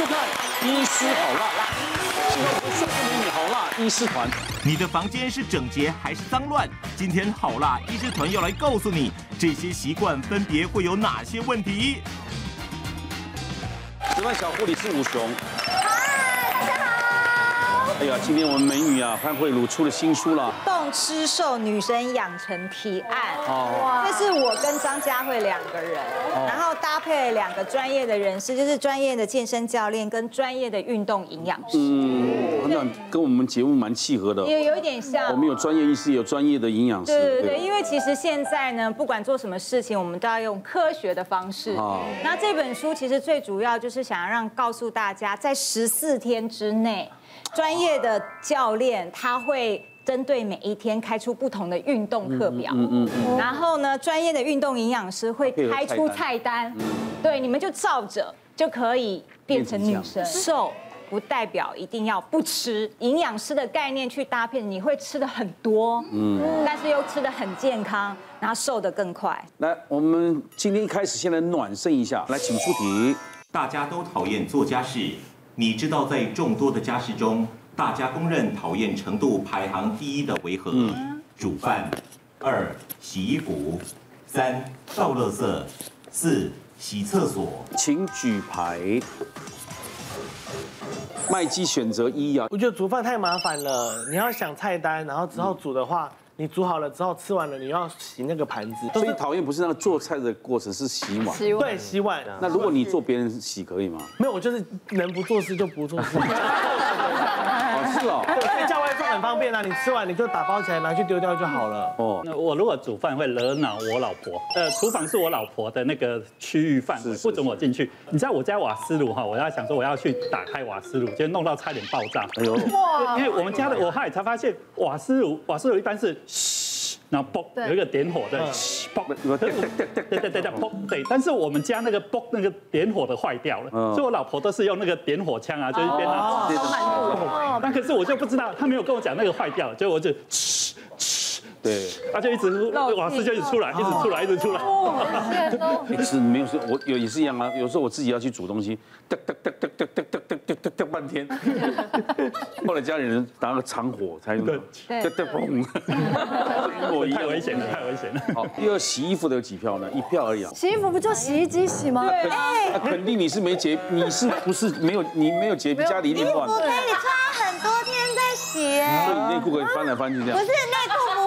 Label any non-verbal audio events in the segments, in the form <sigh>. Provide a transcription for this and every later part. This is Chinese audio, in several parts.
收看《医师好辣》，喜欢不帅气美女好辣医师团。你的房间是整洁还是脏乱？今天好辣医师团要来告诉你，这些习惯分别会有哪些问题。值班小护理是武雄。哎呀，今天我们美女啊潘慧茹出了新书了，《动吃瘦女神养成提案》。哦，这是我跟张佳慧两个人，然后搭配了两个专业的人士，就是专业的健身教练跟专业的运动营养师。嗯，那跟我们节目蛮契合的。也有一点像。我们有专业医师，有专业的营养师。对对对，因为其实现在呢，不管做什么事情，我们都要用科学的方式。哦。那这本书其实最主要就是想要让告诉大家，在十四天之内。专业的教练他会针对每一天开出不同的运动课表，嗯嗯嗯，然后呢，专业的运动营养师会开出菜单，对，你们就照着就可以变成女生。瘦不代表一定要不吃，营养师的概念去搭配，你会吃的很多，嗯，但是又吃的很健康，然后瘦的更快。来，我们今天一开始先来暖身一下，来，请出题。大家都讨厌做家事。你知道在众多的家事中，大家公认讨厌程度排行第一的为何？嗯、煮饭，二洗衣服，三倒垃圾，四洗厕所。请举牌。麦基选择一啊，我觉得煮饭太麻烦了，你要想菜单，然后之后煮的话。嗯你煮好了之后吃完了，你要洗那个盘子。所以讨厌不是那个做菜的过程，是洗碗。洗碗。对，洗碗。那如果你做别人洗可以吗？没有，我就是能不做事就不做事。<laughs> 是哦，<laughs> 对，叫外送很方便啊，你吃完你就打包起来拿去丢掉就好了。哦，那我如果煮饭会惹恼我老婆，呃，厨房是我老婆的那个区域范围，不准我进去。你知道我家瓦斯炉哈，我要想说我要去打开瓦斯炉，就弄到差点爆炸。哎呦，哇！因为我们家的我后来才发现瓦斯炉，瓦斯炉一般是嘘，然后嘣有一个点火的嘘，嘣，对对对对对，嘣，对。但是我们家那个嘣那个点火的坏掉了，所以我老婆都是用那个点火枪啊，就一边拿。哦，但可是我就不知道，他没有跟我讲那个坏掉了，所以我就 <laughs> 对，他就一直瓦斯就一直出来，一直出来，一直出来。也是没有说，我有也是一样啊。有时候我自己要去煮东西，哒哒哒哒哒哒哒哒哒哒半天。<laughs> 后来家里人打个长火才用。对，哒哒嘣。我 <laughs> 太危险了，太危险了。好，第二洗衣服的有几票呢？一票而已啊。洗衣服不就洗衣机洗吗？对。那肯定你是没洁，你是不是没有？你没有洁癖，家里一定乱。可以穿很多天再洗。所以内裤可以翻来翻去这样。不是内裤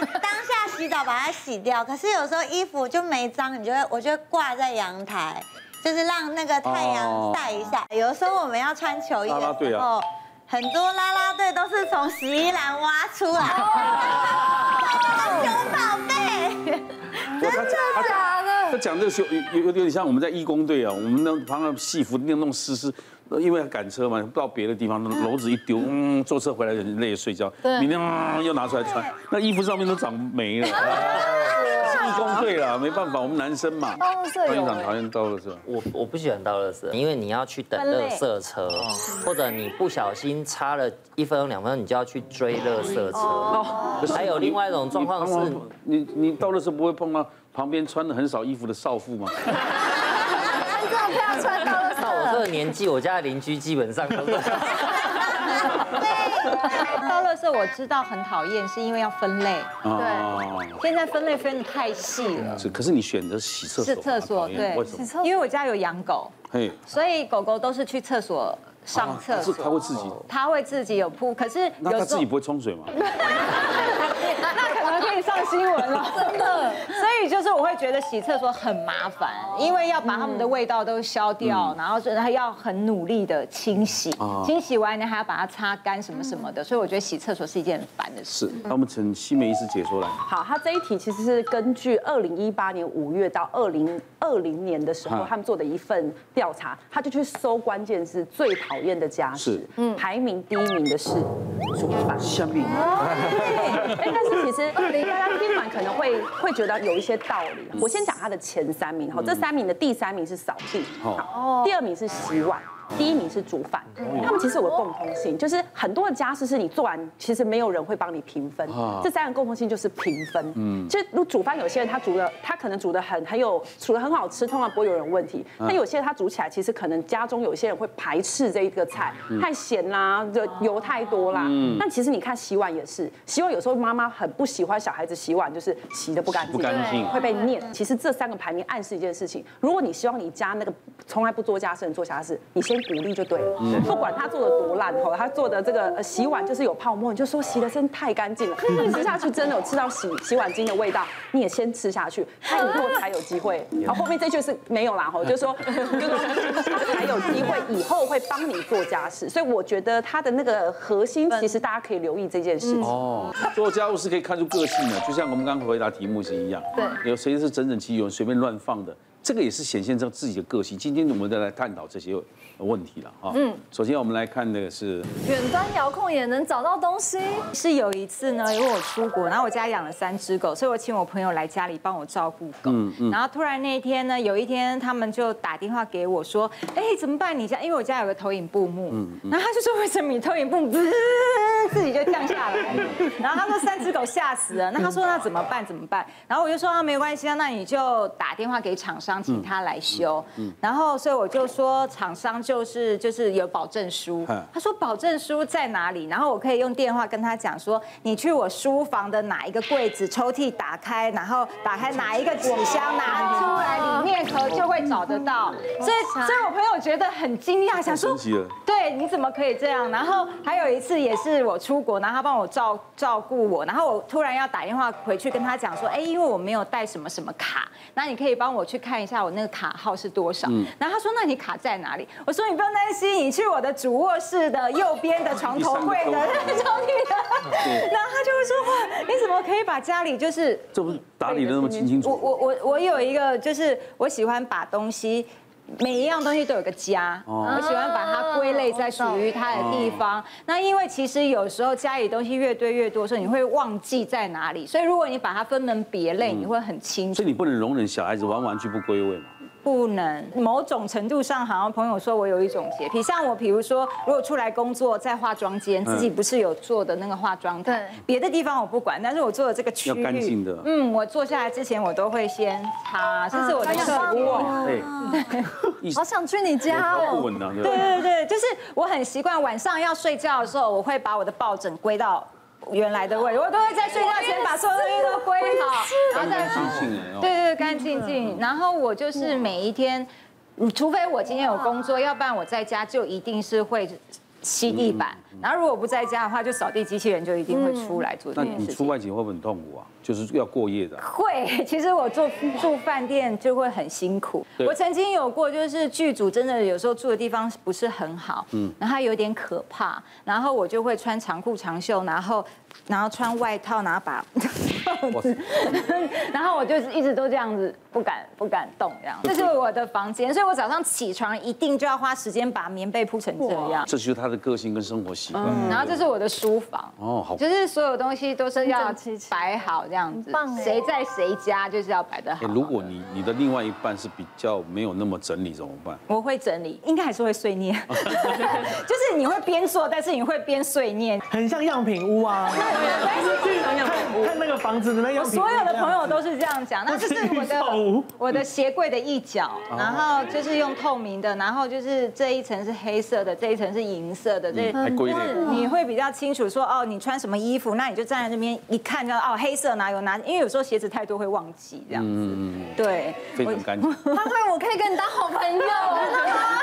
当下洗澡把它洗掉。可是有时候衣服就没脏，你就会，我就挂在阳台，就是让那个太阳晒一下。有时候我们要穿球衣的时候，很多拉拉队都是从洗衣篮挖出来。熊宝贝，真的假的？他讲这个有有有点像我们在义工队啊，我们那旁边戏服那弄湿湿。因为赶车嘛，到别的地方，篓子一丢，<laughs> 嗯，坐车回来很累，睡觉。明天啊，又拿出来穿，那衣服上面都长霉了。义工队了，没办法，我们男生嘛。班长讨厌倒垃圾。我我不喜欢倒垃圾，因为你要去等垃圾车，或者你不小心差了一分钟两分钟，你就要去追垃圾车。还有另外一种状况是，你你倒垃圾不会碰到旁边穿的很少衣服的少妇吗？<laughs> 这样不要穿倒垃个年纪，我家的邻居基本上都是。对，倒垃圾我知道很讨厌，是因为要分类。对，现在分类分的太细了。是，可是你选择洗厕所。是厕所，对。为什么？因为我家有养狗，所以狗狗都是去厕所上厕所。它会自己。它会自己有铺，可是那它自己不会冲水吗？那 <laughs> 可以上新闻了，<laughs> 真的。所以就是我会觉得洗厕所很麻烦，因为要把它们的味道都消掉，然后还要很努力的清洗，清洗完你还要把它擦干什么什么的，所以我觉得洗厕所是一件很烦的事。那我们请西梅医师解说来。好，他这一题其实是根据二零一八年五月到二零二零年的时候，他们做的一份调查，他就去搜关键是最讨厌的家事，嗯，排名第一名的是煮饭。<laughs> 香槟。对，但是其实大家听完可能会会觉得有一些道理。我先讲他的前三名，好，这三名的第三名是扫地，好，第二名是洗碗，第一名是煮饭。他们其实有个共通性，就是很多的家事是你做完，其实没有人会帮你评分。这三个共通性就是评分。嗯，就如煮饭，有些人他煮的，他可能煮的很很有，煮的很好吃，通常不会有人问题。但有些人他煮起来，其实可能家中有些人会排斥这一个菜，太咸啦，就油太多啦。嗯，但其实你看洗碗也是，洗碗有时候妈妈很不喜欢小孩子洗碗，就是洗的不干净，不干净会被念。其实这三个排名暗示一件事情，如果你希望你家那个从来不做家事人做家事，你先鼓励就对了。不管他做的多烂吼，他做的这个洗碗就是有泡沫，你就说洗的真太干净了，你吃下去真的有吃到洗洗碗巾的味道，你也先吃下去，他以后才有机会。然，后面这句是没有啦吼，<laughs> 就是说，他才有机会以后会帮你做家事。所以我觉得他的那个核心，其实大家可以留意这件事情。哦，做家务是可以看出个性的，就像我们刚刚回答题目是一样。对，有谁是整整齐齐，有人随便乱放的。这个也是显现出自己的个性。今天我们再来探讨这些问题了哈。嗯，首先我们来看那个是远端遥控也能找到东西。是有一次呢，因为我出国，然后我家养了三只狗，所以我请我朋友来家里帮我照顾狗。嗯嗯。然后突然那一天呢，有一天他们就打电话给我说：“哎，怎么办？你家因为我家有个投影布幕。”嗯。然后他就说：“为什么你投影布幕 <laughs> 自己就降下来？” <laughs> 然后他说三只狗吓死了。那他说那怎么办？怎么办？然后我就说啊，没关系啊，那你就打电话给厂商。请他来修，然后所以我就说厂商就是就是有保证书，他说保证书在哪里？然后我可以用电话跟他讲说，你去我书房的哪一个柜子抽屉打开，然后打开哪一个纸箱拿出来，里面盒就会找得到。所以所以我朋友觉得很惊讶，想说，对，你怎么可以这样？然后还有一次也是我出国，然后他帮我照照顾我，然后我突然要打电话回去跟他讲说，哎，因为我没有带什么什么卡，那你可以帮我去看一下我那个卡号是多少？然后他说：“那你卡在哪里？”我说：“你不用担心，你去我的主卧室的右边的床头柜的那个抽屉的。<laughs> <laughs> ”然后他就会说：“哇，你怎么可以把家里就是这不打理的那么清清楚楚？”我我我我有一个就是我喜欢把东西每一样东西都有个家，我喜欢把它归类在属于它的地方。那因为其实有时候家里东西越堆越多，时候你会忘记在哪里。所以如果你把它分门别类，你会很清楚。所以你不能容忍小孩子玩玩具不归位嘛？不能，某种程度上，好像朋友说我有一种洁癖，像我，比如说，如果出来工作在化妆间，自己不是有做的那个化妆台，别的地方我不管，但是我做的这个区域要干净的。嗯，我坐下来之前，我都会先擦，这是我的习惯。对，<laughs> 好想去你家哦。对对对，就是我很习惯晚上要睡觉的时候，我会把我的抱枕归到。原来的位置，我都会在睡觉前把所有东西都归好，然后再干净。对对对，干净净。然后我就是每一天，除非我今天有工作，要不然我在家就一定是会吸地板。然后如果不在家的话，就扫地机器人就一定会出来做这件事情。那你出外景会不会很痛苦啊？就是要过夜的。会，其实我住住饭店就会很辛苦。我曾经有过，就是剧组真的有时候住的地方不是很好，嗯，然后它有点可怕，然后我就会穿长裤长袖，然后。然后穿外套，然后把 <laughs> 然后我就一直都这样子，不敢不敢动这样。这是我的房间，所以我早上起床一定就要花时间把棉被铺成这样。这就是他的个性跟生活习惯。然后这是我的书房，哦，好，就是所有东西都是要摆好这样子。谁在谁家就是要摆得好。如果你你的另外一半是比较没有那么整理怎么办？我会整理，应该还是会碎念，<laughs> 就是你会边做，但是你会边碎念，很像样品屋啊。看看那个房子的那有，所有的朋友都是这样讲。那这是我的 <laughs> 我的鞋柜的一角，然后就是用透明的，然后就是这一层是黑色的，这一层是银色的，这就是你会比较清楚说哦，你穿什么衣服，那你就站在那边一看就哦，黑色哪有哪，因为有时候鞋子太多会忘记这样子。对，非常干净。潘慧，<laughs> 我可以跟你当好朋友。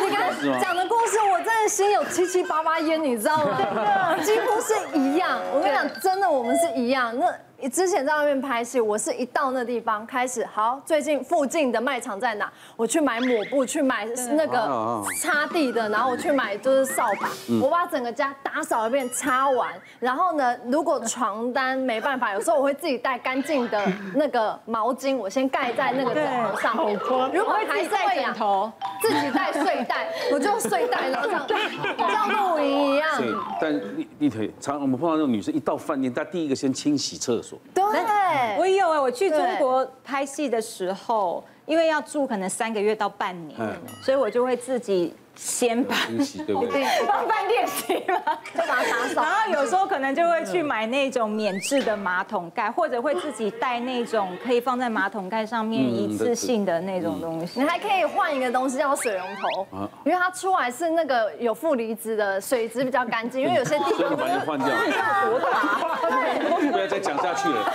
你刚讲的故事，我真的心有七七八八烟，你知道吗？<laughs> 几乎是一样。我跟你讲。真的，我们是一样。那。你之前在外面拍戏，我是一到那地方开始，好，最近附近的卖场在哪？我去买抹布，去买那个擦地的，然后我去买就是扫把，我把整个家打扫一遍，擦完，然后呢，如果床单没办法，有时候我会自己带干净的那个毛巾，我先盖在那个枕头上面。如果还是会仰头，自己带睡袋，我就睡袋，然后这样像露营一样。对，但立立腿，常我们碰到那种女生一到饭店，她第一个先清洗厕所。对，我有哎，我去中国拍戏的时候，因为要住可能三个月到半年，所以我就会自己。先把洗对不 <laughs> 对？帮饭店洗嘛，就把它打扫。然后有时候可能就会去买那种免治的马桶盖，或者会自己带那种可以放在马桶盖上面一次性的那种东西。你还可以换一个东西叫水龙头，因为它出来是那个有负离子的水质比较干净，因为有些地方 <laughs> 把它换掉。多大？<laughs> 不要再讲下去了。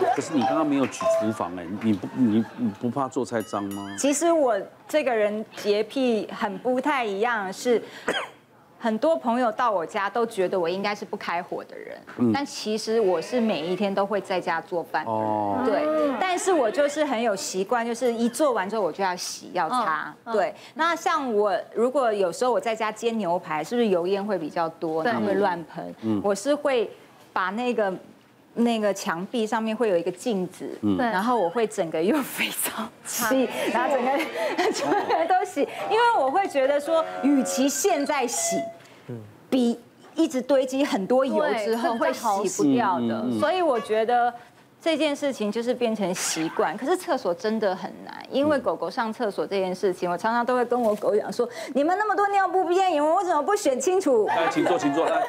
<laughs> 可是你刚刚没有举厨房哎，你不你你不怕做菜脏吗？其实我这个人洁癖很不太一样，是 <coughs> 很多朋友到我家都觉得我应该是不开火的人，但其实我是每一天都会在家做饭。哦，对，但是我就是很有习惯，就是一做完之后我就要洗要擦。对，那像我如果有时候我在家煎牛排，是不是油烟会比较多，然后会乱喷？我是会把那个。那个墙壁上面会有一个镜子，嗯然后我会整个用肥皂洗，<laughs> 然后整个整个都洗，因为我会觉得说，与其现在洗，比一直堆积很多油之后会洗不掉的，所以我觉得这件事情就是变成习惯。可是厕所真的很难，因为狗狗上厕所这件事情，我常常都会跟我狗讲说，你们那么多尿布边，你们为什么不选清楚？来，请坐，请坐，来。